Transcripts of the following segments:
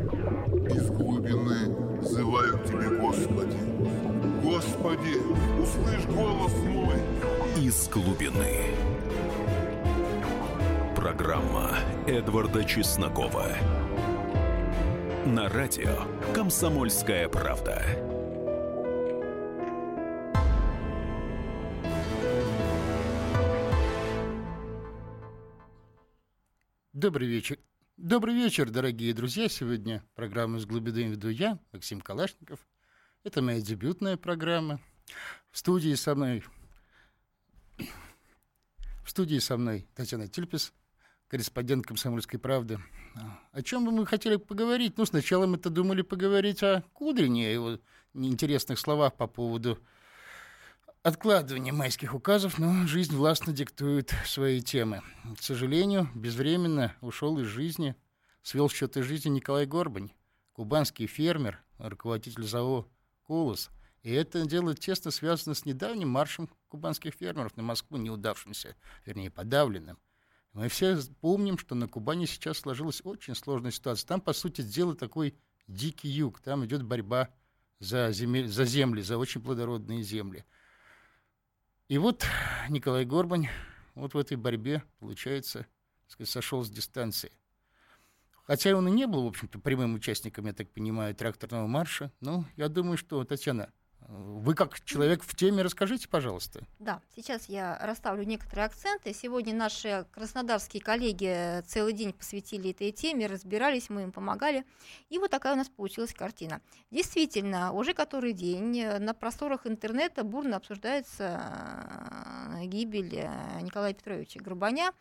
Из глубины зывают тебе, Господи. Господи, услышь голос мой. Из глубины. Программа Эдварда Чеснокова. На радио «Комсомольская правда». Добрый вечер. Добрый вечер, дорогие друзья. Сегодня программу «С глубины» веду я, Максим Калашников. Это моя дебютная программа. В студии со мной... В студии со мной Татьяна Тильпис, корреспондент «Комсомольской правды». О чем бы мы хотели поговорить? Ну, сначала мы-то думали поговорить о Кудрине, о его неинтересных словах по поводу откладывания майских указов, но жизнь властно диктует свои темы. К сожалению, безвременно ушел из жизни, свел счеты жизни Николай Горбань, кубанский фермер, руководитель ЗАО «Колос». И это дело тесно связано с недавним маршем кубанских фермеров на Москву, неудавшимся, вернее, подавленным. Мы все помним, что на Кубани сейчас сложилась очень сложная ситуация. Там, по сути дела, такой дикий юг. Там идет борьба за, земель, за земли, за очень плодородные земли. И вот Николай Горбань вот в этой борьбе, получается, сказать, сошел с дистанции. Хотя он и не был, в общем-то, прямым участником, я так понимаю, тракторного марша, но я думаю, что, Татьяна, вы как человек в теме расскажите, пожалуйста. Да, сейчас я расставлю некоторые акценты. Сегодня наши краснодарские коллеги целый день посвятили этой теме, разбирались, мы им помогали. И вот такая у нас получилась картина. Действительно, уже который день на просторах интернета бурно обсуждается э, гибель э, Николая Петровича Горбаня,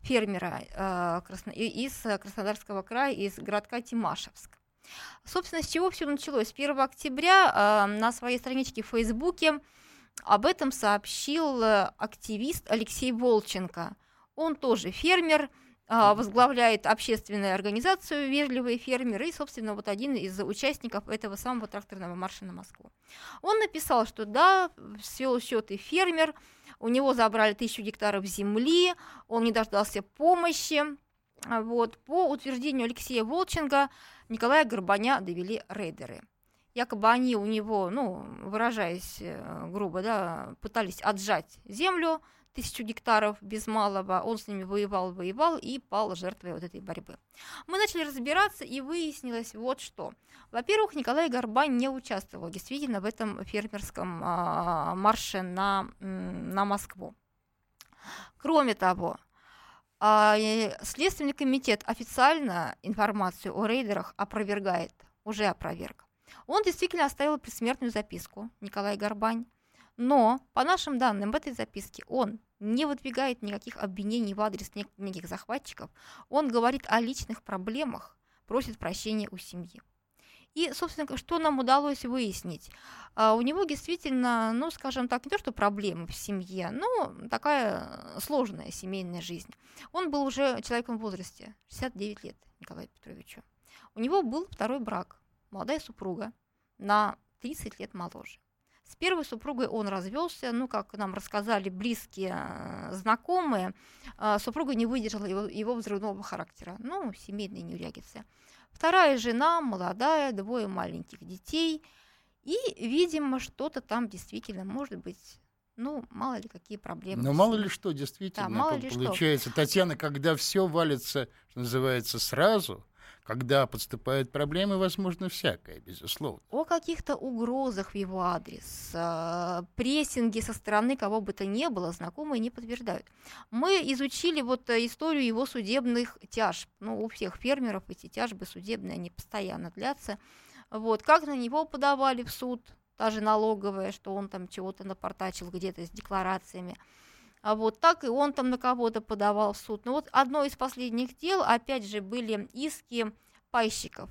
фермера э, из Краснодарского края, из городка Тимашевск. Собственно, с чего все началось? 1 октября э, на своей страничке в Фейсбуке об этом сообщил э, активист Алексей Волченко. Он тоже фермер, э, возглавляет общественную организацию «Вежливые фермеры» и, собственно, вот один из участников этого самого тракторного марша на Москву. Он написал, что да, свел счеты фермер, у него забрали тысячу гектаров земли, он не дождался помощи, вот, по утверждению Алексея Волченко, Николая Горбаня довели рейдеры. Якобы они у него, ну, выражаясь э, грубо, да, пытались отжать землю, тысячу гектаров без малого, он с ними воевал, воевал и пал жертвой вот этой борьбы. Мы начали разбираться, и выяснилось вот что. Во-первых, Николай Горбань не участвовал действительно в этом фермерском а, марше на, на Москву. Кроме того, а, Следственный комитет официально информацию о рейдерах опровергает, уже опроверг. Он действительно оставил предсмертную записку, Николай Горбань, но, по нашим данным, в этой записке он не выдвигает никаких обвинений в адрес неких захватчиков, он говорит о личных проблемах, просит прощения у семьи. И, собственно, что нам удалось выяснить? А у него действительно, ну, скажем так, не то, что проблемы в семье, но такая сложная семейная жизнь. Он был уже человеком в возрасте, 69 лет, Николаю Петровичу. У него был второй брак, молодая супруга, на 30 лет моложе. С первой супругой он развелся, ну, как нам рассказали близкие э, знакомые, э, супруга не выдержала его, его взрывного характера, ну, семейная неурядица. Вторая жена, молодая, двое маленьких детей. И, видимо, что-то там действительно может быть ну, мало ли какие проблемы. Ну, мало ли что, действительно, да, мало ли получается. Что. Татьяна, когда все валится, что называется, сразу, когда подступают проблемы, возможно, всякое, безусловно. О каких-то угрозах в его адрес, э, прессинге со стороны кого бы то ни было, знакомые не подтверждают. Мы изучили вот э, историю его судебных тяжб. Ну, у всех фермеров эти тяжбы судебные, они постоянно длятся. Вот, как на него подавали в суд, даже налоговая, что он там чего-то напортачил где-то с декларациями. А вот так и он там на кого-то подавал в суд. Ну вот одно из последних дел, опять же, были иски пайщиков,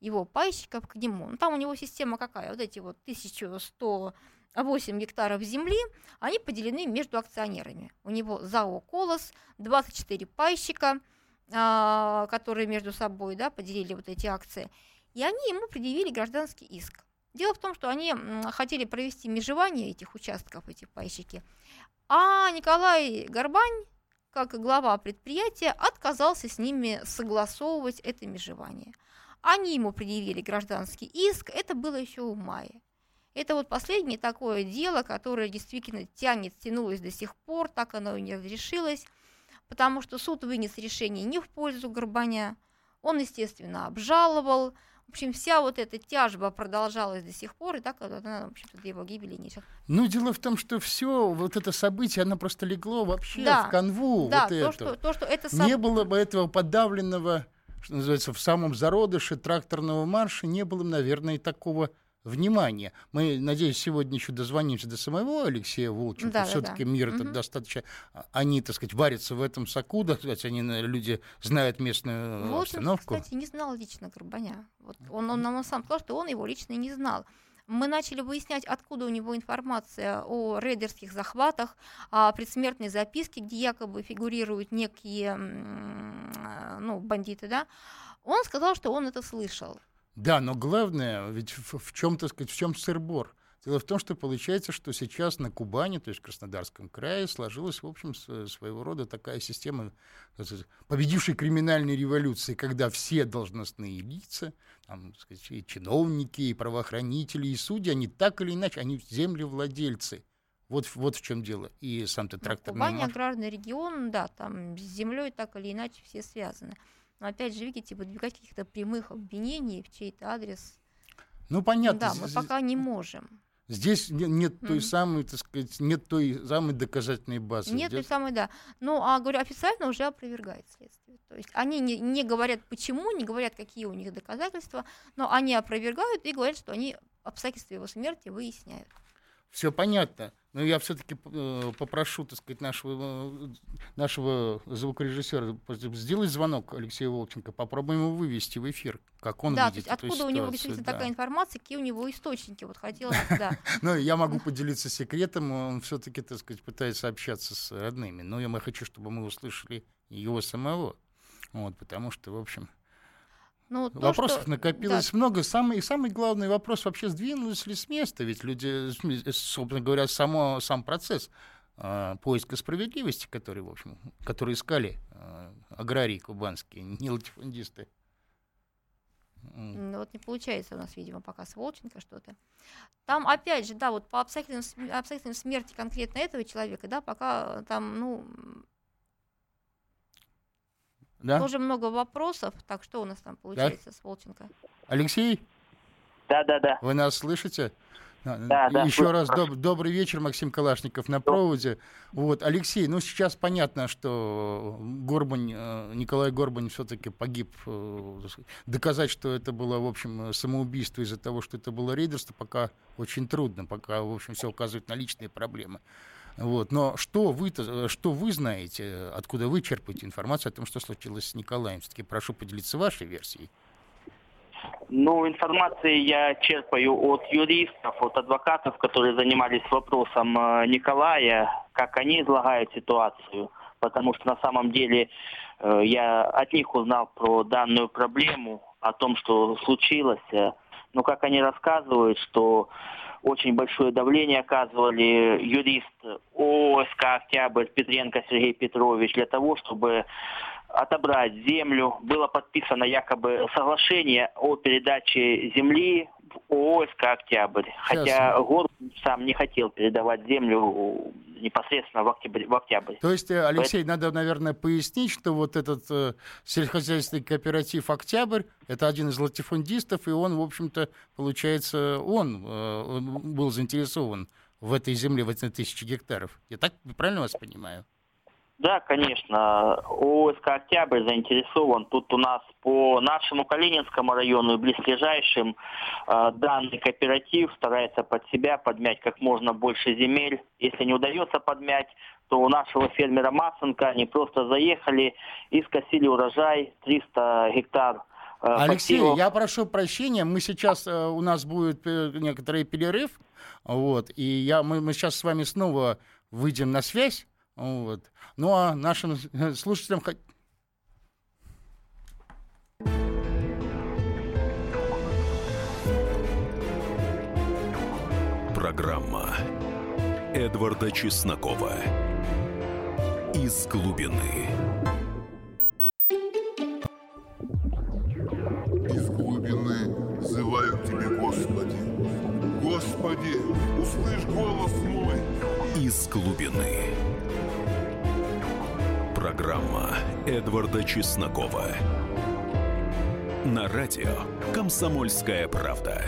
его пайщиков к нему. Ну, там у него система какая? Вот эти вот 1108 гектаров земли, они поделены между акционерами. У него ЗАО «Колос», 24 пайщика, а, которые между собой да, поделили вот эти акции. И они ему предъявили гражданский иск. Дело в том, что они хотели провести межевание этих участков, эти пайщики, а Николай Горбань, как глава предприятия, отказался с ними согласовывать это межевание. Они ему предъявили гражданский иск, это было еще в мае. Это вот последнее такое дело, которое действительно тянет, тянулось до сих пор, так оно и не разрешилось, потому что суд вынес решение не в пользу Горбаня, он, естественно, обжаловал, в общем, вся вот эта тяжба продолжалась до сих пор, и так она, в общем-то, до его гибели не Ну, дело в том, что все вот это событие, оно просто легло вообще да, в канву. Да, вот то, это. Что, то, что это сам... Не было бы этого подавленного, что называется, в самом зародыше тракторного марша, не было, наверное, и такого внимание. Мы, надеюсь, сегодня еще дозвонимся до самого Алексея Волченко. Да, Все-таки да, мир угу. это достаточно... А, они, так сказать, варятся в этом соку, да, сказать, они, люди знают местную Волченко, обстановку. кстати, не знал лично Горбаня. Вот он, он нам сам сказал, что он его лично не знал мы начали выяснять, откуда у него информация о рейдерских захватах, о предсмертной записке, где якобы фигурируют некие ну, бандиты, да. Он сказал, что он это слышал. Да, но главное, ведь в, в чем, так сказать, в чем сыр-бор? Дело в том, что получается, что сейчас на Кубани, то есть в Краснодарском крае, сложилась, в общем, своего рода такая система победившей криминальной революции, когда все должностные лица, там, сказать, и чиновники, и правоохранители, и судьи, они так или иначе, они землевладельцы. Вот, вот в чем дело. И сам-то тракторный... Кубань, аграрный регион, да, там с землей так или иначе все связаны. Но опять же, видите, выдвигать каких-то прямых обвинений в чей-то адрес. Ну, понятно. Да, мы пока не можем. Здесь нет mm-hmm. той самой, так сказать, нет той самой доказательной базы. Нет той самой, да. Ну, а говорю, официально уже опровергает следствие. То есть они не, не говорят почему, не говорят, какие у них доказательства, но они опровергают и говорят, что они обстоятельства его смерти выясняют. Все понятно. Но я все-таки э, попрошу, так сказать, нашего, э, нашего звукорежиссера сделать звонок Алексею Волченко, попробуем его вывести в эфир, как он да, видит то есть откуда у него действительно да. такая информация, какие у него источники, вот хотелось да. Ну, я могу поделиться секретом, он все-таки, так сказать, пытается общаться с родными, но я хочу, чтобы мы услышали его самого, вот, потому что, в общем, ну, то, Вопросов что... накопилось да. много. Самый, самый главный вопрос вообще сдвинулись ли с места? Ведь люди, собственно говоря, само, сам процесс э, поиска справедливости, который, в общем, который искали э, аграрии кубанские, не латифундисты. Ну вот не получается у нас, видимо, пока с Волченко что-то. Там, опять же, да, вот по обстоятельствам, обстоятельствам смерти конкретно этого человека, да, пока там, ну, да? Тоже много вопросов. Так, что у нас там получается да? с Волченко? Алексей? Да, да, да. Вы нас слышите? Да, да, Еще раз доб- добрый вечер, Максим Калашников на проводе. Вот, Алексей, ну сейчас понятно, что Горбань, э, Николай Горбань все-таки погиб. Э, доказать, что это было, в общем, самоубийство из-за того, что это было рейдерство, пока очень трудно, пока, в общем, все указывает на личные проблемы. Вот. Но что вы, что вы знаете, откуда вы черпаете информацию о том, что случилось с Николаем? Все-таки прошу поделиться вашей версией. Ну, информации я черпаю от юристов, от адвокатов, которые занимались вопросом э, Николая, как они излагают ситуацию. Потому что на самом деле э, я от них узнал про данную проблему, о том, что случилось. Но как они рассказывают, что очень большое давление оказывали юрист ОСК «Октябрь» Петренко Сергей Петрович для того, чтобы отобрать землю. Было подписано якобы соглашение о передаче земли в ОСК «Октябрь». Хотя город сам не хотел передавать землю непосредственно в октябре. В октябрь. То есть, э, Алексей, Поэтому... надо, наверное, пояснить, что вот этот э, сельскохозяйственный кооператив «Октябрь» — это один из латифундистов, и он, в общем-то, получается, он, э, он был заинтересован в этой земле, в эти тысячи гектаров. Я так правильно вас понимаю? Да, конечно. ОСК «Октябрь» заинтересован. Тут у нас по нашему Калининскому району и близлежащим э, данный кооператив старается под себя подмять как можно больше земель. Если не удается подмять, то у нашего фермера Масенко они просто заехали и скосили урожай 300 гектар э, Алексей, пассивов. я прошу прощения, мы сейчас, э, у нас будет некоторый перерыв, вот, и я, мы, мы сейчас с вами снова выйдем на связь, вот. Ну а нашим слушателям... Программа Эдварда Чеснокова. Из глубины Программа Эдварда Чеснокова. На радио «Комсомольская правда».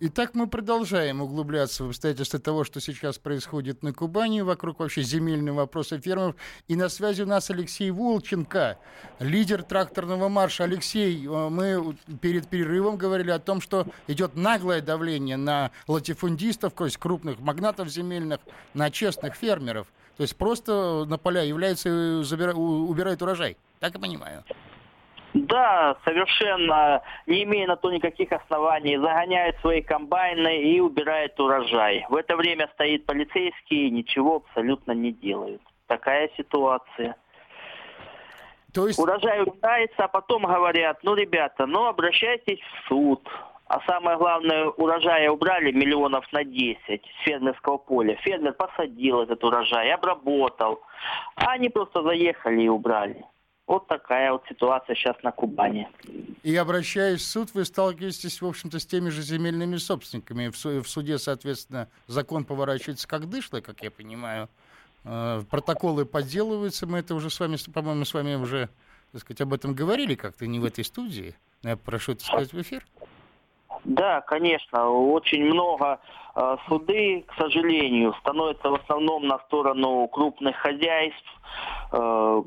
Итак, мы продолжаем углубляться в обстоятельства того, что сейчас происходит на Кубани, вокруг вообще земельного вопроса фермеров. И на связи у нас Алексей Волченко, лидер тракторного марша. Алексей, э, мы перед перерывом говорили о том, что идет наглое давление на латифундистов, то есть крупных магнатов земельных, на честных фермеров. То есть просто на поля является, убирает урожай. Так я понимаю. Да, совершенно не имея на то никаких оснований, загоняют свои комбайны и убирают урожай. В это время стоит полицейский и ничего абсолютно не делают. Такая ситуация. То есть... Урожай убирается, а потом говорят, ну, ребята, ну, обращайтесь в суд. А самое главное, урожая убрали миллионов на 10 с фермерского поля. Фермер посадил этот урожай, обработал. А они просто заехали и убрали. Вот такая вот ситуация сейчас на Кубани. И обращаясь в суд, вы сталкиваетесь, в общем-то, с теми же земельными собственниками. В, в суде, соответственно, закон поворачивается как дышло, как я понимаю. Э, протоколы подделываются. Мы это уже с вами, по-моему, с вами уже, так сказать, об этом говорили как-то не в этой студии. Я прошу это сказать в эфир. Да, конечно, очень много э, суды, к сожалению, становятся в основном на сторону крупных хозяйств, э,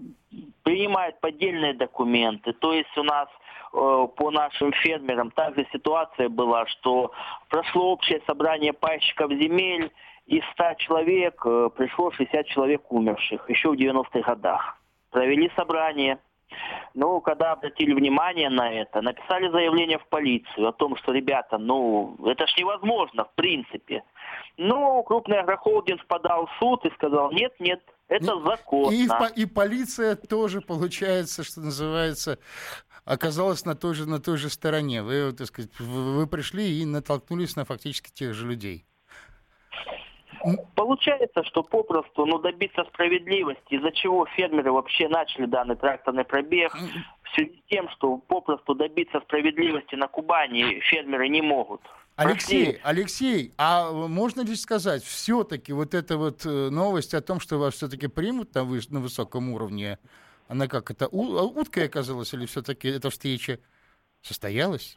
принимают поддельные документы. То есть у нас э, по нашим фермерам также ситуация была, что прошло общее собрание пайщиков земель, из 100 человек э, пришло 60 человек умерших еще в 90-х годах. Провели собрание, ну, когда обратили внимание на это, написали заявление в полицию о том, что, ребята, ну, это ж невозможно, в принципе. Ну, крупный агрохолдинг подал в суд и сказал, нет, нет, это законно. И, и полиция тоже, получается, что называется, оказалась на той же, на той же стороне. Вы, так сказать, вы пришли и натолкнулись на фактически тех же людей. Получается, что попросту ну, добиться справедливости, из-за чего фермеры вообще начали данный тракторный пробег, в связи с тем, что попросту добиться справедливости на Кубани фермеры не могут. Алексей. Алексей, а можно ли сказать, все-таки вот эта вот э, новость о том, что вас все-таки примут на, вы, на высоком уровне, она как, это уткой оказалась или все-таки эта встреча состоялась?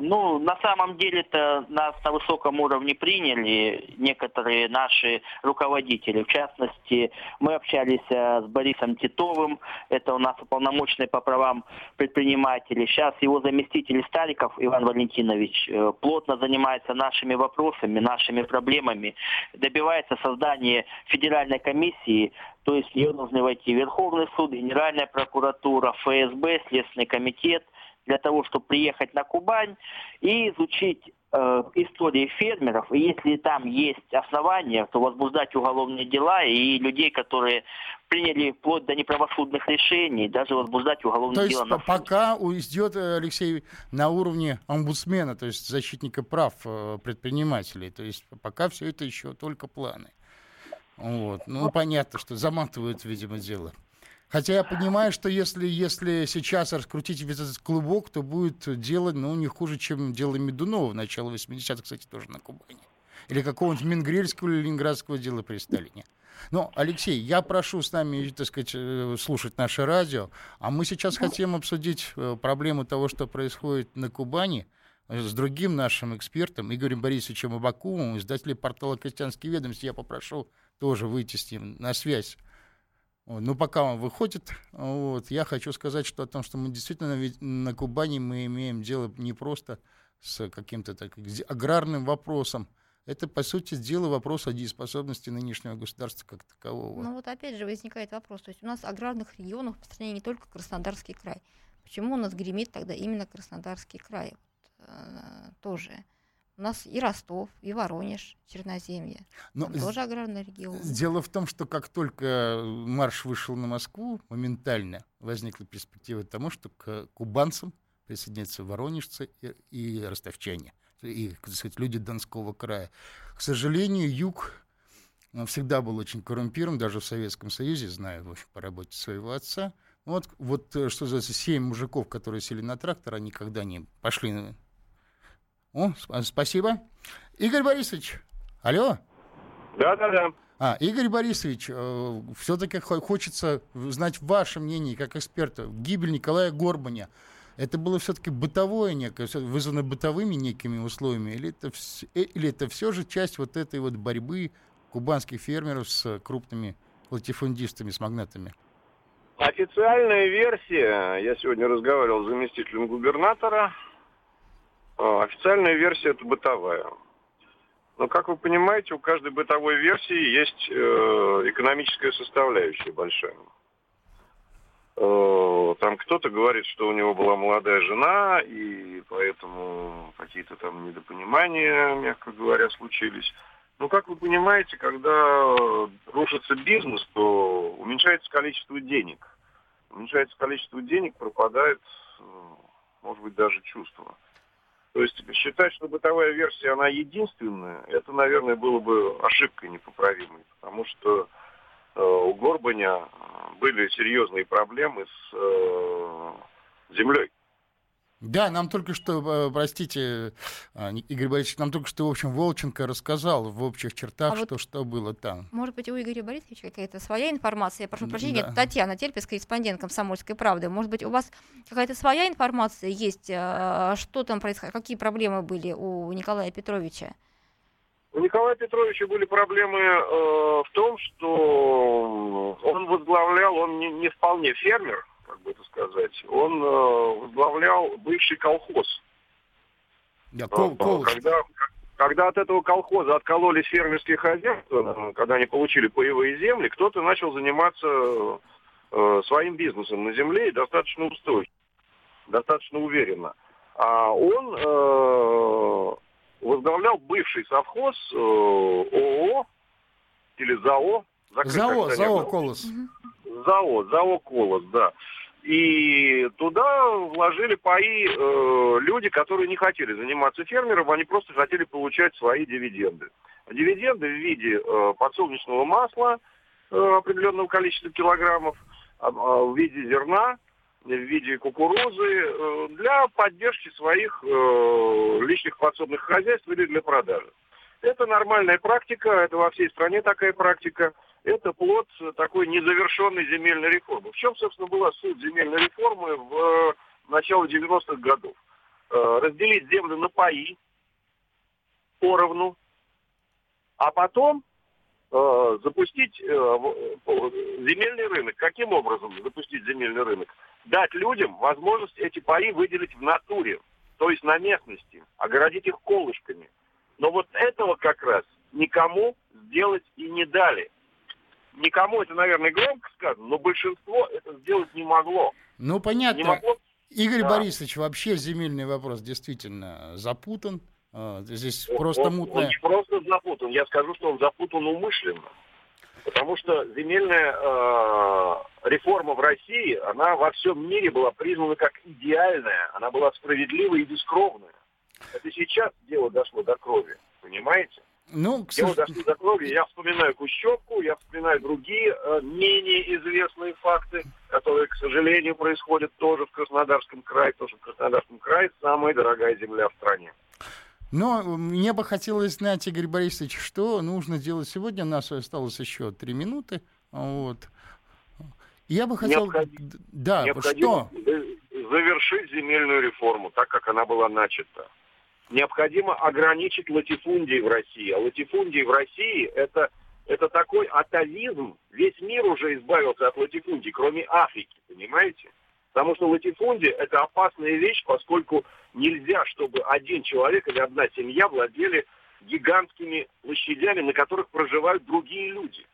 Ну, на самом деле-то нас на высоком уровне приняли некоторые наши руководители. В частности, мы общались э, с Борисом Титовым, это у нас уполномоченный по правам предпринимателей. Сейчас его заместитель Стариков Иван Валентинович э, плотно занимается нашими вопросами, нашими проблемами, добивается создания федеральной комиссии то есть в нее должны войти Верховный суд, Генеральная прокуратура, ФСБ, Следственный комитет – для того, чтобы приехать на Кубань и изучить э, истории фермеров. И если там есть основания, то возбуждать уголовные дела и людей, которые приняли вплоть до неправосудных решений, даже возбуждать уголовные то дела. То есть пока идет, э, Алексей, на уровне омбудсмена, то есть защитника прав э, предпринимателей. То есть пока все это еще только планы. Вот. Ну, понятно, что заматывают, видимо, дело. Хотя я понимаю, что если, если сейчас раскрутить весь этот клубок, то будет дело, ну, не хуже, чем дело Медунова в начале 80-х, кстати, тоже на Кубани. Или какого-нибудь Мингрельского или Ленинградского дела при Сталине. Но, Алексей, я прошу с нами, так сказать, э, слушать наше радио, а мы сейчас хотим обсудить э, проблему того, что происходит на Кубани, э, с другим нашим экспертом, Игорем Борисовичем Абакумовым, издателем портала «Крестьянские ведомости». Я попрошу тоже выйти с ним на связь. Ну, пока он выходит, вот, я хочу сказать, что о том, что мы действительно на Кубани мы имеем дело не просто с каким-то так, аграрным вопросом, это, по сути дела, вопрос о дееспособности нынешнего государства как такового. Ну вот опять же возникает вопрос, то есть у нас аграрных регионов по стране не только Краснодарский край. Почему у нас гремит тогда именно Краснодарский край? Вот, э, тоже. У нас и Ростов, и Воронеж, Черноземье. Но Там тоже аграрный регион. Дело в том, что как только марш вышел на Москву, моментально возникла перспектива тому, что к кубанцам присоединятся воронежцы и, и ростовчане, и, так сказать, люди Донского края. К сожалению, юг всегда был очень коррумпирован, даже в Советском Союзе, знаю в общем, по работе своего отца, Вот, вот э, что за семь мужиков, которые сели на трактор, они когда не пошли. О, сп- спасибо. Игорь Борисович, алло. Да-да-да. А, Игорь Борисович, все-таки хочется знать ваше мнение как эксперта. Гибель Николая Горбаня, это было все-таки бытовое некое, вызвано бытовыми некими условиями, или это, вс- э, или это все же часть вот этой вот борьбы кубанских фермеров с крупными латифундистами, с магнатами? Официальная версия, я сегодня разговаривал с заместителем губернатора, э, официальная версия это бытовая. Но, как вы понимаете, у каждой бытовой версии есть э, экономическая составляющая большая. Э, Там кто-то говорит, что у него была молодая жена, и поэтому какие-то там недопонимания, мягко говоря, случились. Ну, как вы понимаете, когда рушится бизнес, то уменьшается количество денег. Уменьшается количество денег, пропадает, э, может быть, даже чувство. То есть считать, что бытовая версия, она единственная, это, наверное, было бы ошибкой непоправимой. Потому что э, у Горбаня были серьезные проблемы с э, землей. Да, нам только что, э, простите, э, Игорь Борисович, нам только что, в общем, Волченко рассказал в общих чертах, А вот- что, что было там. Может быть, у Игоря Борисовича какая-то своя информация? Я прошу прощения, Да. это Татьяна Тельпес, корреспондент «Комсомольской правды». Может быть, у вас какая-то своя информация есть? э, Что там происходило? Какие проблемы были у Николая Петровича? У Николая Петровича были проблемы э, в том, что он возглавлял, он не, не вполне фермер, как бы это сказать, он э, возглавлял бывший колхоз. Да, кол- Э. Когда, когда от этого колхоза откололись фермерские хозяйства, э, когда они получили паевые земли, кто-то начал заниматься э, своим бизнесом на земле и достаточно устойчиво, достаточно уверенно. А он э, возглавлял бывший совхоз э, ООО или ЗАО. ЗАО, ЗАО. «Колос». ЗАО, ЗАО «Колос», да. И туда вложили паи э, люди, которые не хотели заниматься фермером, они просто хотели получать свои дивиденды. Дивиденды в виде э, подсолнечного масла э, определенного количества килограммов, а, в виде зерна, в виде кукурузы э, для поддержки своих э, личных подсобных хозяйств или для продажи. Это нормальная практика, это во всей стране такая практика. Это плод такой незавершенной земельной реформы. В чем, собственно, была суть земельной реформы в э, начале 90-х годов? Э, разделить землю на паи поровну, а потом э, запустить земельный рынок. Каким образом запустить земельный рынок? Дать людям возможность эти паи выделить в натуре, то есть на местности, огородить их колышками. Но вот этого как раз никому сделать и не дали. Никому это, наверное, громко сказано, но большинство это сделать не могло. Ну, Не понятно. могло Игорь Да. Борисович, вообще земельный вопрос действительно запутан. А, Здесь Он- просто он, мутная... Он не просто запутан. Я скажу, что он запутан умышленно. Потому что земельная э, реформа в России, она во всем мире была признана как идеальная. Она была справедливая и бескровная. Это сейчас дело дошло до крови. Понимаете? Ну, к Дело сож- дошло до крови. Я вспоминаю Кущевку, я вспоминаю другие э, менее известные факты, которые, к сожалению, происходят тоже в Краснодарском крае, что в Краснодарском крае самая дорогая земля в стране. Но мне бы хотелось знать, Игорь Борисович, что нужно делать сегодня. У нас осталось еще три минуты. Вот. Я бы хотел... Необходимо- Да, Необходимо что? за- завершить земельную реформу, так как она была начата. Необходимо ограничить латифундии в России. А латифундии в России это, это такой атовизм. Весь мир уже избавился от латифундий, кроме Африки, понимаете? Потому что латифундия – это опасная вещь, поскольку нельзя, чтобы один человек или одна семья владели гигантскими площадями, на которых проживают другие люди.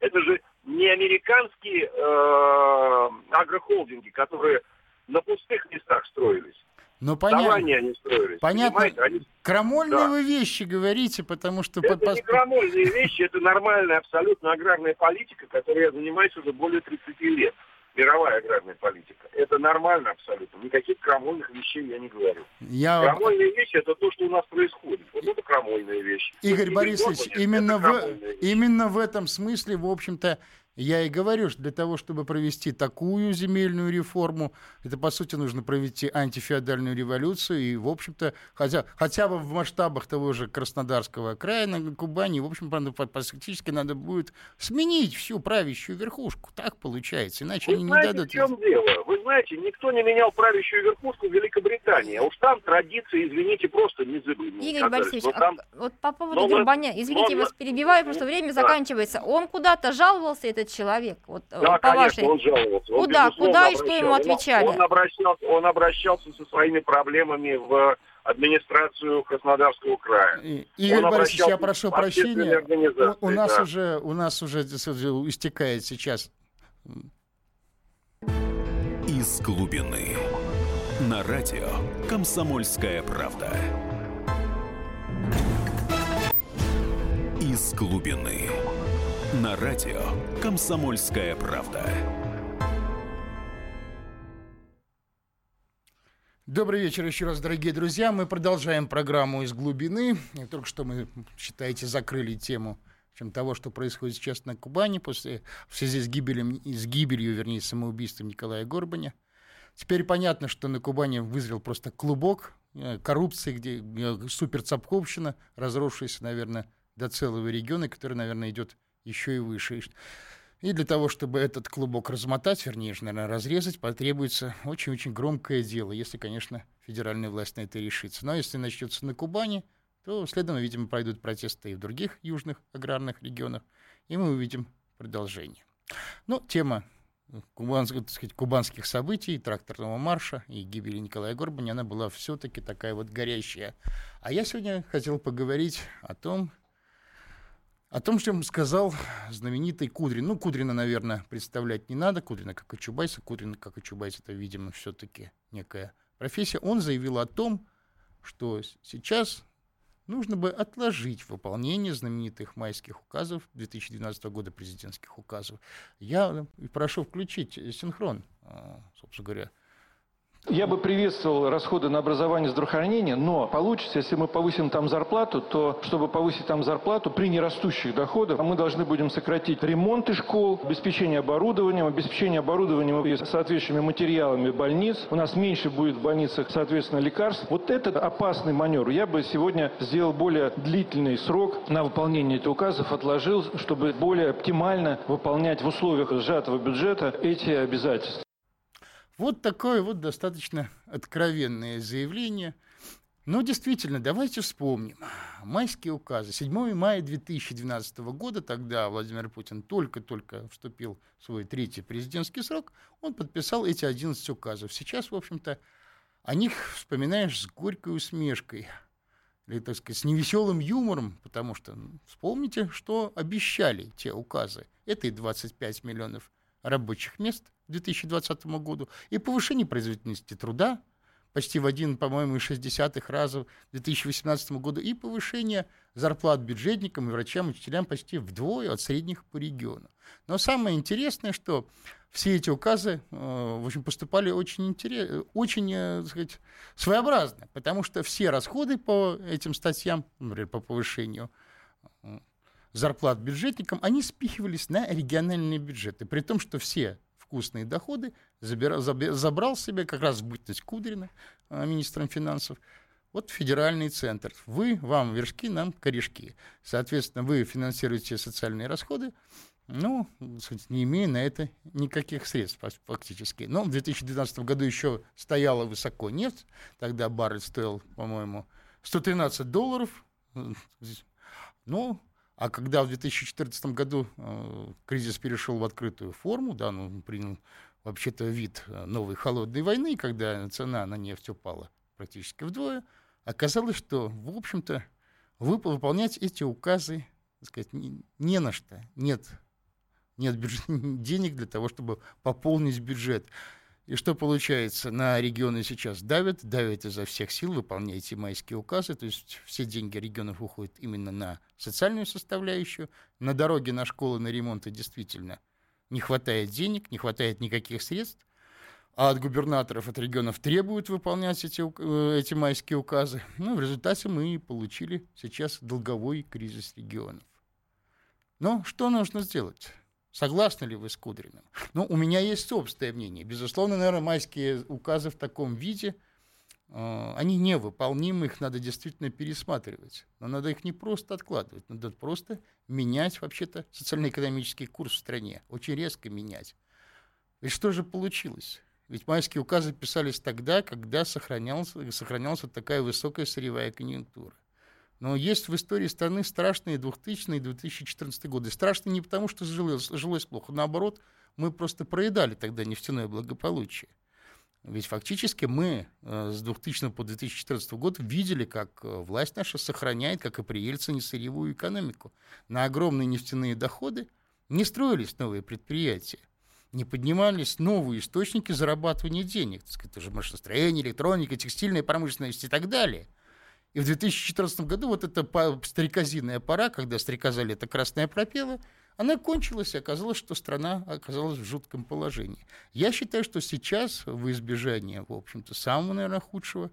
Это же не американские э, агрохолдинги, которые на пустых местах строились. Ну, понятно. они строились. Понятно. Они- Крамольные Да. вы вещи говорите, потому что... Это по- не крамольные вещи, это нормальная абсолютно аграрная политика, которой я занимаюсь уже более 30 лет. Мировая аграрная политика. Это нормально абсолютно. Никаких крамольных вещей я не говорю. Я... Крамольные вещи это то, что у нас происходит. Вот это крамольная вещь. Игорь Борисович, именно в, именно в этом смысле, в общем-то, Я и говорю, что для того, чтобы провести такую земельную реформу, это, по сути, нужно провести антифеодальную революцию. И, в общем-то, хотя, хотя бы в масштабах того же Краснодарского края на Кубани, в общем, фактически надо будет сменить всю правящую верхушку. Так получается. Иначе Вы они знаете, не дадут... в чем дело? Вы знаете, никто не менял правящую верхушку в Великобритании. А уж там традиции, извините, просто незыблемые. Игорь Борисович, а там... вот по поводу но Горбаня, извините, но вас перебиваю, просто время Да. заканчивается. Он куда-то жаловался, этот человек, вот э, Да, по конечно, вашей... он жаловался. Он, Куда? Куда и что ему отвечали? Он, он обращался, он обращался со своими проблемами в администрацию Краснодарского края. И- Игорь Он Борисович, я прошу прощения. У, у нас да. уже, у нас уже истекает сейчас Из глубины. На радио «Комсомольская правда». Из глубины. На радио «Комсомольская правда». Добрый вечер еще раз, дорогие друзья. Мы продолжаем программу из глубины. И только что мы, считаете, закрыли тему чем того, что происходит сейчас на Кубани после, в связи с, гибелем, с гибелью, вернее, самоубийством Николая Горбаня. Теперь понятно, что на Кубани вызрел просто клубок э, коррупции, где э, суперцапковщина, разросшаяся, наверное, до целого региона, который, наверное, идет еще и выше. И для того, чтобы этот клубок размотать, вернее, же, наверное, разрезать, потребуется очень-очень громкое дело, если, конечно, федеральная власть на это решится. Но если начнется на Кубани, то следом, видимо, пройдут протесты и в других южных аграрных регионах, и мы увидим продолжение. Ну, тема э, кубанс- так сказать, кубанских событий, тракторного марша и гибели Николая Горбаня, она была все-таки такая вот горящая. А я сегодня хотел поговорить о том, о том, что сказал знаменитый Кудрин. Ну, Кудрина, наверное, представлять не надо. Кудрина как и Чубайса. Кудрин как и Чубайс, это, видимо, все-таки некая профессия. Он заявил о том, что сейчас нужно бы отложить выполнение знаменитых майских указов 2012 года, президентских указов. Я и прошу включить э, синхрон, а, собственно говоря. Я бы приветствовал расходы на образование и здравоохранение, но получится, если мы повысим там зарплату, то чтобы повысить там зарплату при нерастущих доходах, мы должны будем сократить ремонты школ, обеспечение оборудованием, обеспечение оборудованием и соответствующими материалами больниц. У нас меньше будет в больницах, соответственно, лекарств. Вот это опасный маневр. Я бы сегодня сделал более длительный срок на выполнение этих указов, отложил, чтобы более оптимально выполнять в условиях сжатого бюджета эти обязательства. Вот такое вот достаточно откровенное заявление. Но действительно, давайте вспомним. Майские указы. 7 мая 2012 года, тогда Владимир Путин только-только вступил в свой третий президентский срок, он подписал эти 11 указов. Сейчас, в общем-то, о них вспоминаешь с горькой усмешкой. Или, так сказать, с невеселым юмором, потому что ну, вспомните, что обещали те указы. Это и 25 миллионов рабочих мест к 2020 году, и повышение производительности труда почти в один, по-моему, и 60 раза к 2018 году, и повышение зарплат бюджетникам и врачам, учителям почти вдвое от средних по региону. Но самое интересное, что все эти указы, э, в общем, поступали очень, интерес, очень э, так сказать, своеобразно, потому что все расходы по этим статьям, например, по повышению э, зарплат бюджетникам, они спихивались на региональные бюджеты, при том, что все вкусные доходы забрал себе как раз бытность Кудрина, э, министром финансов, вот федеральный центр. Вы, вам вершки, нам корешки. Соответственно, вы финансируете социальные расходы, ну, не имея на это никаких средств фак- фактически. Но в 2012 году еще стояла высоко нефть, тогда баррель стоил, по-моему, 113 долларов. Ну, а когда в 2014 году э, кризис перешел в открытую форму, да, ну, принял вообще-то вид э, новой холодной войны, когда цена на нефть упала практически вдвое, оказалось, что, в общем-то, вы выполнять эти указы, так сказать, не, не на что. Нет, нет бюджет, денег для того, чтобы пополнить бюджет. И что получается? На регионы сейчас давят, давят изо всех сил, выполняйте майские указы, то есть все деньги регионов уходят именно на социальную составляющую, на дороги, на школы, на ремонты действительно не хватает денег, не хватает никаких средств, а от губернаторов, от регионов требуют выполнять эти, э, эти майские указы. Ну, в результате мы и получили сейчас долговой кризис регионов. Но что нужно сделать? Согласны ли вы с Кудриным? Ну, у меня есть собственное мнение. Безусловно, наверное, майские указы в таком виде, э, они невыполнимы, их надо действительно пересматривать. Но надо их не просто откладывать, надо просто менять вообще-то социально-экономический курс в стране, очень резко менять. И что же получилось? Ведь майские указы писались тогда, когда сохранялась, сохранялась такая высокая сырьевая конъюнктура. Но есть в истории страны страшные 2000 и 2014 годы. Страшные не потому, что жилось, жилось плохо. Наоборот, мы просто проедали тогда нефтяное благополучие. Ведь фактически мы э, с 2000 по 2014 год видели, как э, власть наша сохраняет, как и при Ельцине, сырьевую экономику. На огромные нефтяные доходы не строились новые предприятия, не поднимались новые источники зарабатывания денег. Это же машиностроение, электроника, текстильная промышленность и так далее – и в 2014 году вот эта стрекозиная пора, когда стрекоза это красная пропела, она кончилась, и оказалось, что страна оказалась в жутком положении. Я считаю, что сейчас в избежание, в общем-то, самого, наверное, худшего,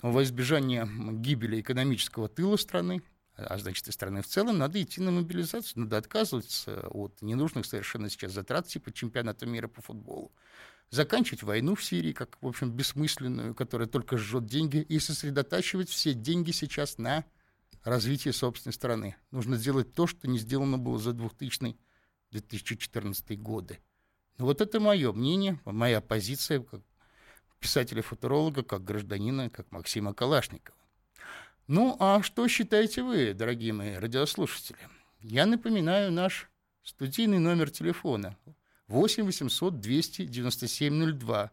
во избежание гибели экономического тыла страны, а значит и страны в целом, надо идти на мобилизацию, надо отказываться от ненужных совершенно сейчас затрат типа чемпионата мира по футболу заканчивать войну в Сирии, как, в общем, бессмысленную, которая только жжет деньги, и сосредотачивать все деньги сейчас на развитие собственной страны. Нужно сделать то, что не сделано было за 2000-2014 годы. Но вот это мое мнение, моя позиция как писателя-футуролога, как гражданина, как Максима Калашникова. Ну, а что считаете вы, дорогие мои радиослушатели? Я напоминаю наш студийный номер телефона 8 800 297 02.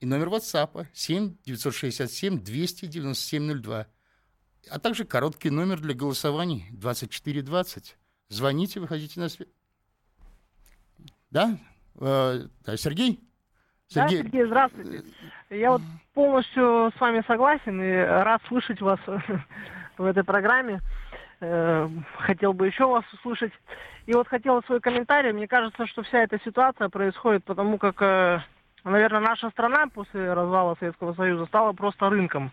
И номер WhatsApp 7 967 297 02. А также короткий номер для голосований 2420. Звоните, выходите на связь. Да? Э, да, Сергей? Сергей? Да, Сергей, здравствуйте. Я вот полностью с вами согласен и рад слышать вас в этой программе. Э, хотел бы еще вас услышать. И вот хотела свой комментарий. Мне кажется, что вся эта ситуация происходит потому, как, э, наверное, наша страна после развала Советского Союза стала просто рынком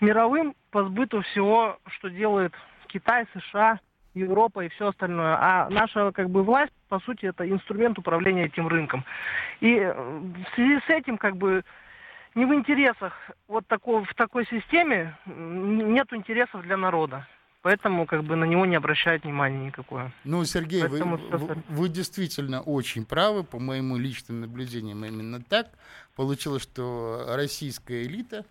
мировым по сбыту всего, что делает Китай, США, Европа и все остальное. А наша как бы власть, по сути, это инструмент управления этим рынком. И э, в связи с этим как бы не в интересах вот такого, в такой системе нет интересов для народа. Поэтому как бы на него не обращают внимания никакое. Ну, Сергей, вы, вы, вы действительно очень правы, по моему личным наблюдениям именно так. Получилось, что российская элита,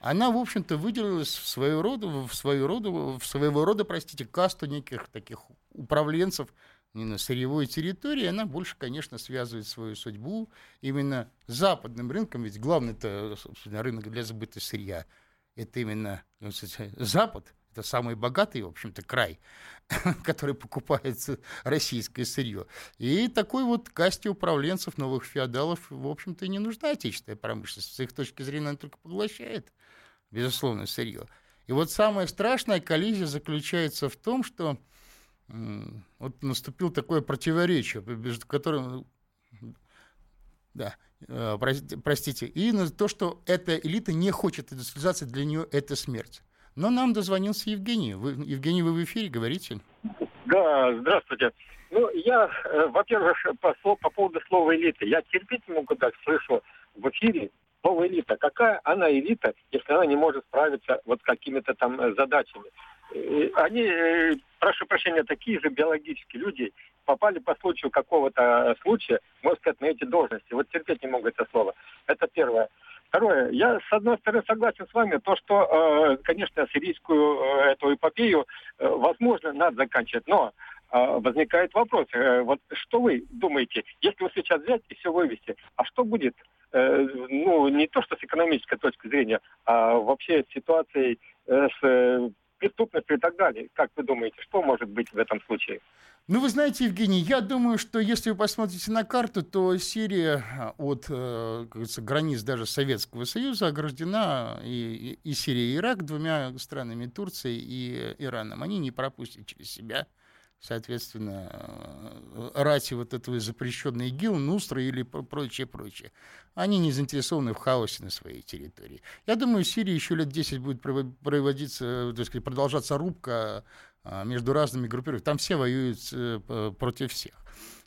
она, в общем-то, выделилась в свою роду, в свою роду, в своего рода, простите, касту неких таких управленцев на сырьевой территории, она больше, конечно, связывает свою судьбу именно с западным рынком, ведь главный это, собственно, рынок для сбыта сырья, это именно ну, Запад, это самый богатый, в общем-то, край, который покупает российское сырье. И такой вот касте управленцев, новых феодалов, в общем-то, и не нужна отечественная промышленность. С их точки зрения она только поглощает, безусловно, сырье. И вот самая страшная коллизия заключается в том, что вот наступил такое противоречие, между которым да, э, простите, и то, что эта элита не хочет индустриализации, для нее это смерть. Но нам дозвонился Евгений. Вы, Евгений, вы в эфире, говорите. Да, здравствуйте. Ну, я, э, во-первых, по, по поводу слова элиты. Я терпеть не могу так слышу в эфире слово элита. Какая она элита, если она не может справиться вот с какими-то там э, задачами? И они, э, прошу прощения, такие же биологические люди попали по случаю какого-то случая, можно сказать, на эти должности. Вот терпеть не могу это слово. Это первое. Второе, я с одной стороны согласен с вами, то, что, э, конечно, сирийскую э, эту эпопею, э, возможно, надо заканчивать, но возникает вопрос, вот что вы думаете, если вы сейчас взять и все вывести, а что будет, ну, не то, что с экономической точки зрения, а вообще с ситуацией с преступностью и так далее. Как вы думаете, что может быть в этом случае? Ну, вы знаете, Евгений, я думаю, что если вы посмотрите на карту, то Сирия а, от э, границ даже Советского Союза ограждена и, и Сирия, и Ирак двумя странами, Турцией и Ираном. Они не пропустят через себя соответственно, э, рати вот этого запрещенной ИГИЛ, Нустра или прочее, прочее. Они не заинтересованы в хаосе на своей территории. Я думаю, в Сирии еще лет 10 будет проводиться, так сказать, продолжаться рубка между разными группировками. Там все воюют э, против всех.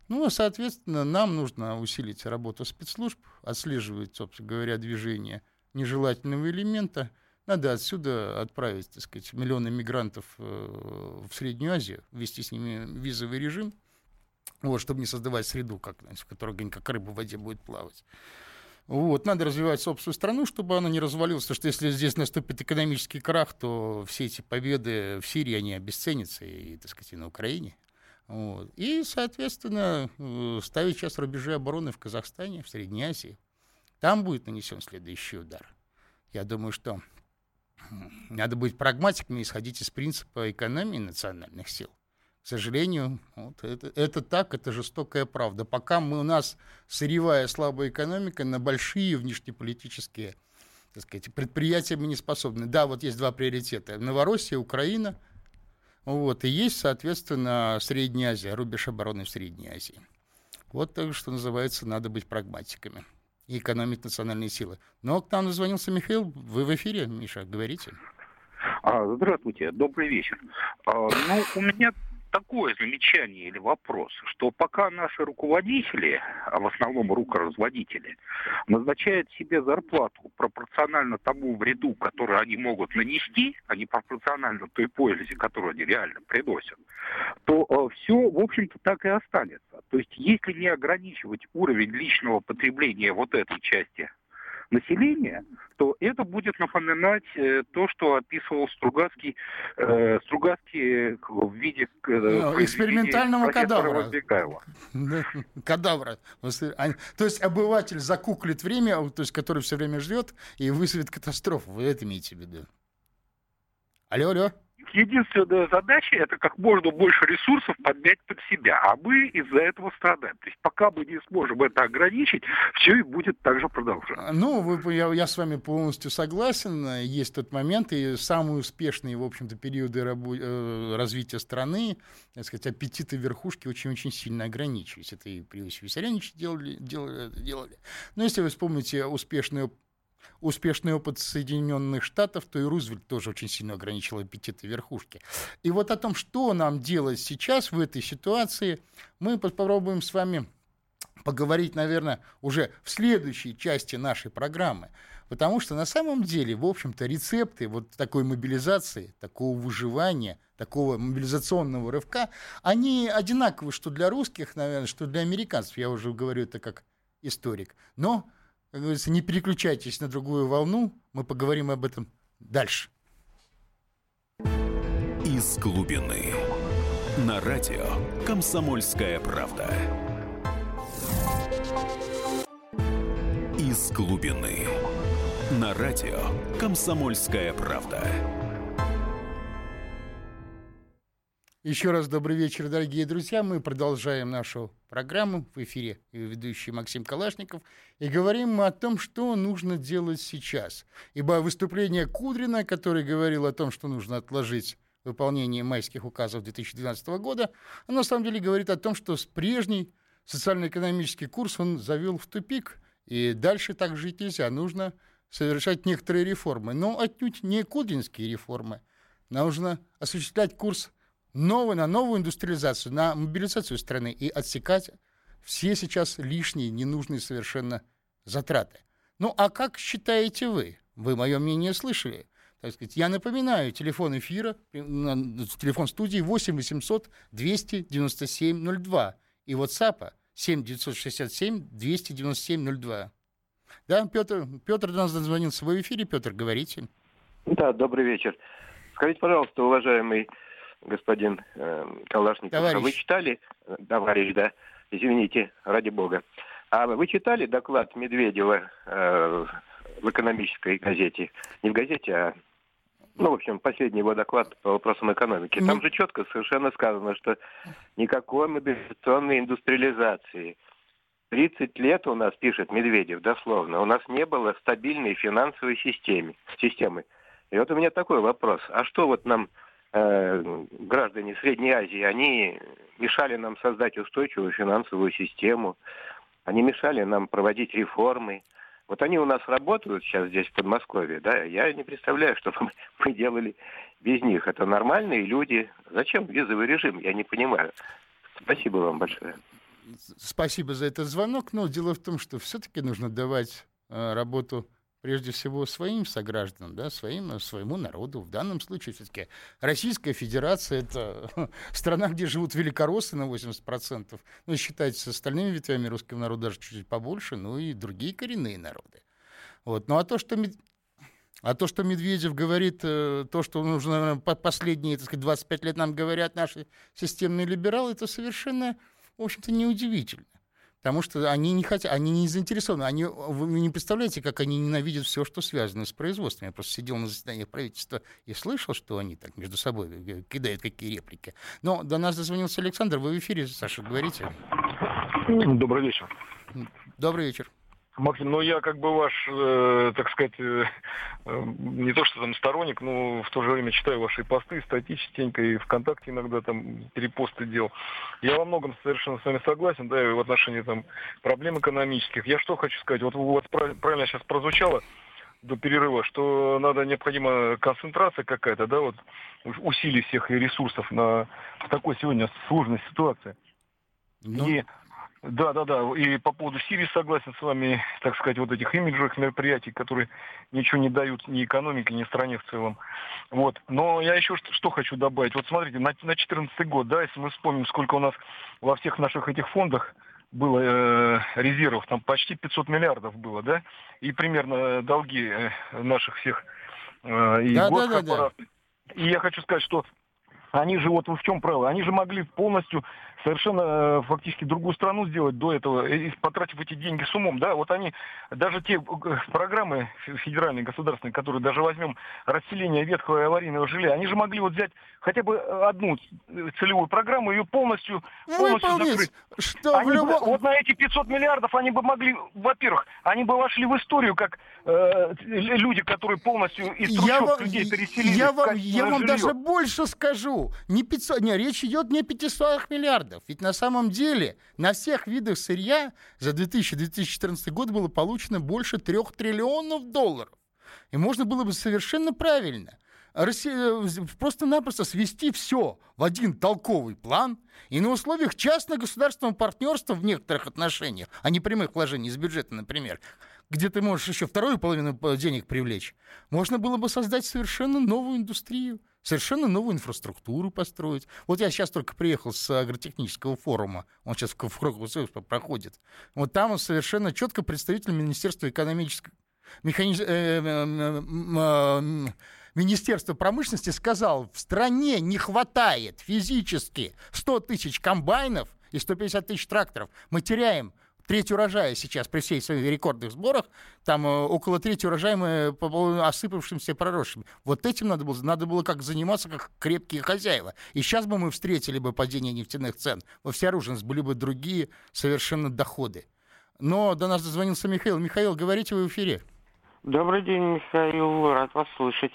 Ну, соответственно, нам нужно усилить работу спецслужб, отслеживать, собственно говоря, движение нежелательного элемента. Надо отсюда отправить, так сказать, миллионы мигрантов э, в Среднюю Азию, ввести с ними визовый режим, вот, чтобы не создавать среду, как, в которой как рыба в воде будет плавать. Вот, надо развивать собственную страну, чтобы она не развалилась, потому что если здесь наступит экономический крах, то все эти победы в Сирии, они обесценятся, и, так сказать, и на Украине. Вот. И, соответственно, э, ставить сейчас рубежи обороны в Казахстане, в Средней Азии. Там будет нанесен следующий удар. Я думаю, что надо быть прагматиками и исходить из принципа экономии национальных сил. К сожалению, вот это, это так, это жестокая правда. Пока мы, у нас сырьевая слабая экономика на большие внешнеполитические так сказать, предприятия мы не способны. Да, вот есть два приоритета. Новороссия, Украина – вот, и есть, соответственно, Средняя Азия, рубеж обороны в Средней Азии. Вот так, что называется, надо быть прагматиками и экономить национальные силы. Но к нам дозвонился Михаил. Вы в эфире, Миша, говорите. А, здравствуйте, добрый вечер. А, ну, у меня такое замечание или вопрос, что пока наши руководители, а в основном рукоразводители, назначают себе зарплату пропорционально тому вреду, который они могут нанести, а не пропорционально той пользе, которую они реально приносят, то э, все, в общем-то, так и останется. То есть, если не ограничивать уровень личного потребления вот этой части населения, то это будет напоминать э, то, что описывал Стругацкий, э, Стругацкий в виде э, экспериментального кадавра. Кадавра. То есть обыватель закуклит время, то есть который все время ждет и вызовет катастрофу. Вы это имеете в виду? Алло, алло единственная задача это как можно больше ресурсов поднять под себя, а мы из-за этого страдаем. То есть пока мы не сможем это ограничить, все и будет так же продолжаться. Ну, вы, я, я с вами полностью согласен. Есть тот момент, и самые успешные, в общем-то, периоды рабо- э, развития страны, так сказать, аппетиты верхушки очень-очень сильно ограничивались. Это и при Иосифе Виссарионовиче делали, делали, делали. Но если вы вспомните успешную успешный опыт Соединенных Штатов, то и Рузвельт тоже очень сильно ограничил аппетиты верхушки. И вот о том, что нам делать сейчас в этой ситуации, мы попробуем с вами поговорить, наверное, уже в следующей части нашей программы. Потому что на самом деле, в общем-то, рецепты вот такой мобилизации, такого выживания, такого мобилизационного рывка, они одинаковы, что для русских, наверное, что для американцев. Я уже говорю это как историк. Но как говорится, не переключайтесь на другую волну, мы поговорим об этом дальше. Из глубины. На радио «Комсомольская правда». Из глубины. На радио «Комсомольская правда». Еще раз добрый вечер, дорогие друзья. Мы продолжаем нашу программу в эфире. Ведущий Максим Калашников. И говорим мы о том, что нужно делать сейчас. Ибо выступление Кудрина, который говорил о том, что нужно отложить выполнение майских указов 2012 года, оно на самом деле говорит о том, что с прежний социально-экономический курс он завел в тупик. И дальше так жить нельзя. Нужно совершать некоторые реформы. Но отнюдь не кудринские реформы. Нужно осуществлять курс новую, на новую индустриализацию, на мобилизацию страны и отсекать все сейчас лишние, ненужные совершенно затраты. Ну, а как считаете вы? Вы мое мнение слышали. Так сказать, я напоминаю, телефон эфира, телефон студии 8 800 297 02 и WhatsApp 7 967 297 02. Да, Петр, Петр до нас дозвонился. В эфире, Петр, говорите. Да, добрый вечер. Скажите, пожалуйста, уважаемый господин э, Калашников. Товарищ. А вы читали, товарищ, да, извините, ради бога. А вы читали доклад Медведева э, в экономической газете? Не в газете, а ну, в общем, последний его доклад по вопросам экономики. Там ну... же четко совершенно сказано, что никакой мобилизационной индустриализации. 30 лет у нас, пишет Медведев, дословно, у нас не было стабильной финансовой системы. системы. И вот у меня такой вопрос. А что вот нам граждане Средней Азии, они мешали нам создать устойчивую финансовую систему, они мешали нам проводить реформы. Вот они у нас работают сейчас здесь, в Подмосковье, да, я не представляю, что бы мы делали без них. Это нормальные люди. Зачем визовый режим, я не понимаю. Спасибо вам большое. Спасибо за этот звонок, но дело в том, что все-таки нужно давать э, работу прежде всего своим согражданам, да, своим, своему народу. В данном случае все-таки Российская Федерация — это страна, где живут великороссы на 80%. Ну, считайте, с остальными ветвями русского народа даже чуть-чуть побольше, ну и другие коренные народы. Вот. Ну а то, что а то, что Медведев говорит, э, то, что нужно, последние так сказать, 25 лет нам говорят наши системные либералы, это совершенно, в общем-то, неудивительно. Потому что они не хотят, они не заинтересованы. Они, вы не представляете, как они ненавидят все, что связано с производством. Я просто сидел на заседании правительства и слышал, что они так между собой э, кидают какие реплики. Но до нас дозвонился Александр. Вы в эфире, Саша, говорите. Добрый вечер. Добрый вечер. Максим, ну я как бы ваш, э, так сказать, э, э, не то что там сторонник, но в то же время читаю ваши посты, статьи частенько и ВКонтакте иногда там перепосты делал. Я во многом совершенно с вами согласен, да, и в отношении там проблем экономических. Я что хочу сказать, вот у вас правильно сейчас прозвучало до перерыва, что надо необходима концентрация какая-то, да, вот усилий всех и ресурсов на такой сегодня сложной ситуации. Ну... И да, да, да. И по поводу Сирии согласен с вами, так сказать, вот этих имиджевых мероприятий, которые ничего не дают ни экономике, ни стране в целом. Вот. Но я еще что, что хочу добавить. Вот смотрите, на, на 2014 год, да, если мы вспомним, сколько у нас во всех наших этих фондах было э, резервов, там почти 500 миллиардов было, да, и примерно долги э, наших всех э, и да, госкорпораций. Да, да, да. И я хочу сказать, что они же вот в чем правило, они же могли полностью совершенно э, фактически другую страну сделать до этого, потратив эти деньги с умом, да, вот они, даже те э, программы федеральные, государственные, которые даже возьмем расселение ветхого и аварийного жилья, они же могли вот взять хотя бы одну целевую программу, ее полностью, ну, полностью закрыть. Что они любом... бы, вот на эти 500 миллиардов они бы могли, во-первых, они бы вошли в историю как э, люди, которые полностью из трущоб вам, людей переселили. Я вам, я вам даже больше скажу. Не 500, не, речь идет не о 500 миллиардах миллиардов. Ведь на самом деле на всех видах сырья за 2000-2014 год было получено больше трех триллионов долларов. И можно было бы совершенно правильно э, просто-напросто свести все в один толковый план и на условиях частно-государственного партнерства в некоторых отношениях, а не прямых вложений из бюджета, например, где ты можешь еще вторую половину э, денег привлечь, можно было бы создать совершенно новую индустрию – совершенно новую инфраструктуру построить. Вот я сейчас только приехал с агротехнического форума, он сейчас в Крокусе проходит. Вот там совершенно четко представитель Министерства экономического механиз... э, э, э, Министерство промышленности сказал, в стране не хватает физически 100 тысяч комбайнов и 150 тысяч тракторов. Мы теряем треть урожая сейчас при всей своих рекордных сборах, там э, около трети урожая мы осыпавшимся проросшими. Вот этим надо было, надо было как заниматься, как крепкие хозяева. И сейчас бы мы встретили бы падение нефтяных цен. Во всеоруженность были бы другие совершенно доходы. Но до нас дозвонился Михаил. Михаил, говорите вы в эфире. Добрый день, Михаил, рад вас слышать.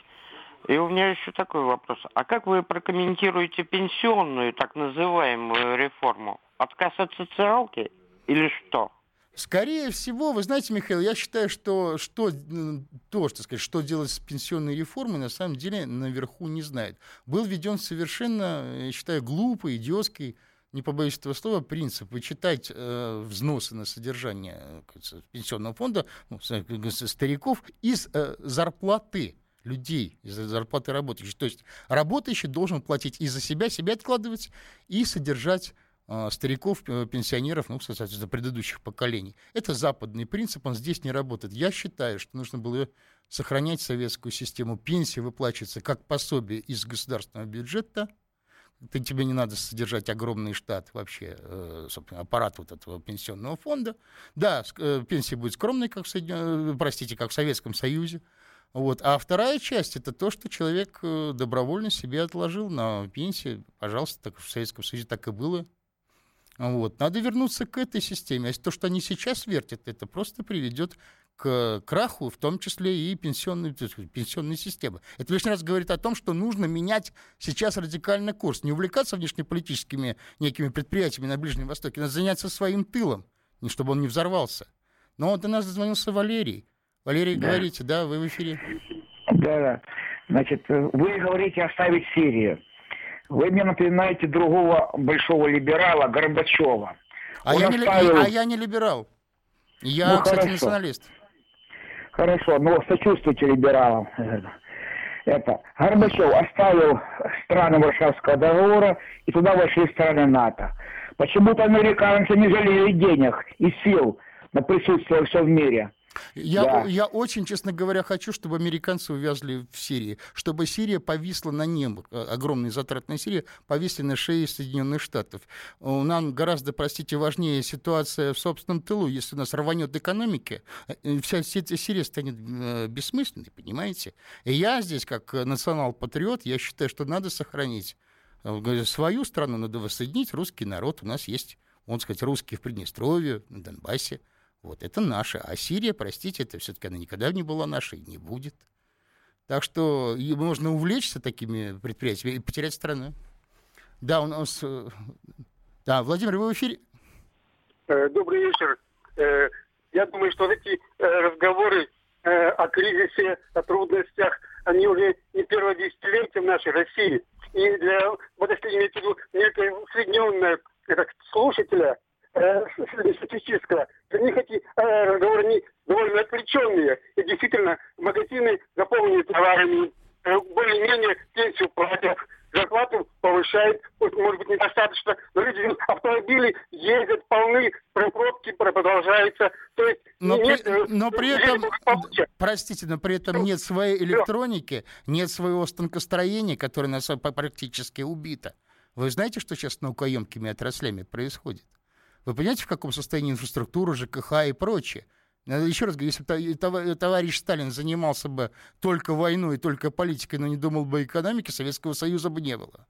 И у меня еще такой вопрос. А как вы прокомментируете пенсионную, так называемую реформу? Отказ от социалки или что? Скорее всего, вы знаете, Михаил, я считаю, что, что то, что, сказать, что делать с пенсионной реформой, на самом деле наверху не знает. Был введен совершенно, я считаю, глупый, идиотский, не побоюсь этого слова, принцип вычитать э, взносы на содержание пенсионного фонда ну, стариков из э, зарплаты людей, из зарплаты работающих. То есть работающий должен платить и за себя, себя откладывать, и содержать стариков, э, пенсионеров, ну, соответственно, предыдущих поколений. Это западный принцип, он здесь не работает. Я считаю, что нужно было сохранять советскую систему. Пенсии выплачиваются как пособие из государственного бюджета. Ты, тебе не надо содержать огромный штат вообще, э, аппарат вот этого пенсионного фонда. Да, э, пенсия будет скромной, как в, простите, как в Советском Союзе. Вот. А вторая часть это то, что человек добровольно себе отложил на пенсию. Пожалуйста, так в Советском Союзе так и было. Вот. Надо вернуться к этой системе. А то, что они сейчас вертят, это просто приведет к краху, в том числе и пенсионной, пенсионной системы. Это лишний раз говорит о том, что нужно менять сейчас радикальный курс. Не увлекаться внешнеполитическими некими предприятиями на Ближнем Востоке, надо заняться своим тылом, чтобы он не взорвался. Но до нас дозвонился Валерий. Валерий, да. говорите, да, вы в эфире. Да, да. Значит, вы говорите оставить Сирию. Вы мне напоминаете другого большого либерала Горбачева. А, я, оставил... не, а я не либерал. Я, ну, кстати, хорошо. националист. Хорошо, но сочувствуйте либералам. Это Горбачев оставил страны Варшавского договора, и туда вошли страны НАТО. Почему-то американцы не жалели денег и сил на присутствие все в мире. Я, да. я очень, честно говоря, хочу, чтобы американцы увязли в Сирии, чтобы Сирия повисла на нем, э, огромные затраты на Сирию, повисли на шее Соединенных Штатов. Нам гораздо, простите, важнее ситуация в собственном тылу. Если у нас рванет экономика, э, вся Сирия станет э, бессмысленной, понимаете? И я здесь, как национал-патриот, я считаю, что надо сохранить свою страну, надо воссоединить русский народ. У нас есть, можно сказать, русские в Приднестровье, на Донбассе. Вот это наша. А Сирия, простите, это все-таки она никогда не была нашей, не будет. Так что можно увлечься такими предприятиями и потерять страну. Да, у нас... Э, да, Владимир, вы в эфире? Э, добрый вечер. Э, я думаю, что эти разговоры о кризисе, о трудностях, они уже не первое десятилетие в нашей России. И для, вот если иметь в виду некое усредненное слушателя, статистического, для них эти э, разговоры не довольно отвлеченные. И действительно, магазины заполнены товарами, э, более-менее пенсию платят, зарплату повышают, может быть, недостаточно, но люди автомобили ездят полны, пробки продолжаются. То есть но, нет, при, э, но при этом, простите, но при этом нет своей электроники, нет своего станкостроения, которое нас практически убито. Вы знаете, что сейчас с наукоемкими отраслями происходит? Вы понимаете, в каком состоянии инфраструктура, ЖКХ и прочее? Еще раз говорю, если товарищ Сталин занимался бы только войной только политикой, но не думал бы о экономике, Советского Союза бы не было.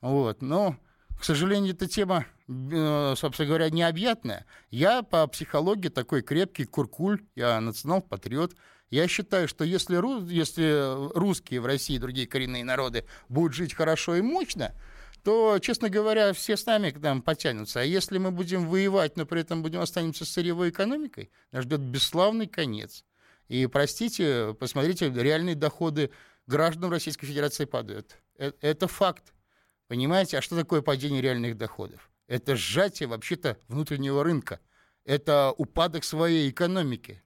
Вот. Но, к сожалению, эта тема, э, собственно говоря, необъятная. Я по психологии такой крепкий куркуль, я национал-патриот. Я считаю, что если, если русские в России и другие коренные народы будут жить хорошо и мощно, то, честно говоря, все с нами к нам потянутся. А если мы будем воевать, но при этом будем останемся сырьевой экономикой, нас ждет бесславный конец. И, простите, посмотрите, реальные доходы граждан Российской Федерации падают. Это, это факт. Понимаете? А что такое падение реальных доходов? Это сжатие вообще-то внутреннего рынка. Это упадок своей экономики.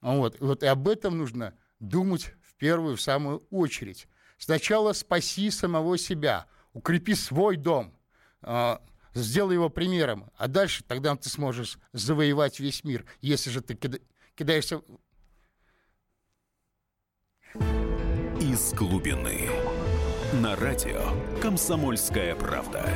Вот. вот и об этом нужно думать в первую, в самую очередь. Сначала спаси самого себя – укрепи свой дом, а, сделай его примером, а дальше тогда ты сможешь завоевать весь мир, если же ты кидаешься... Из глубины. На радио «Комсомольская правда».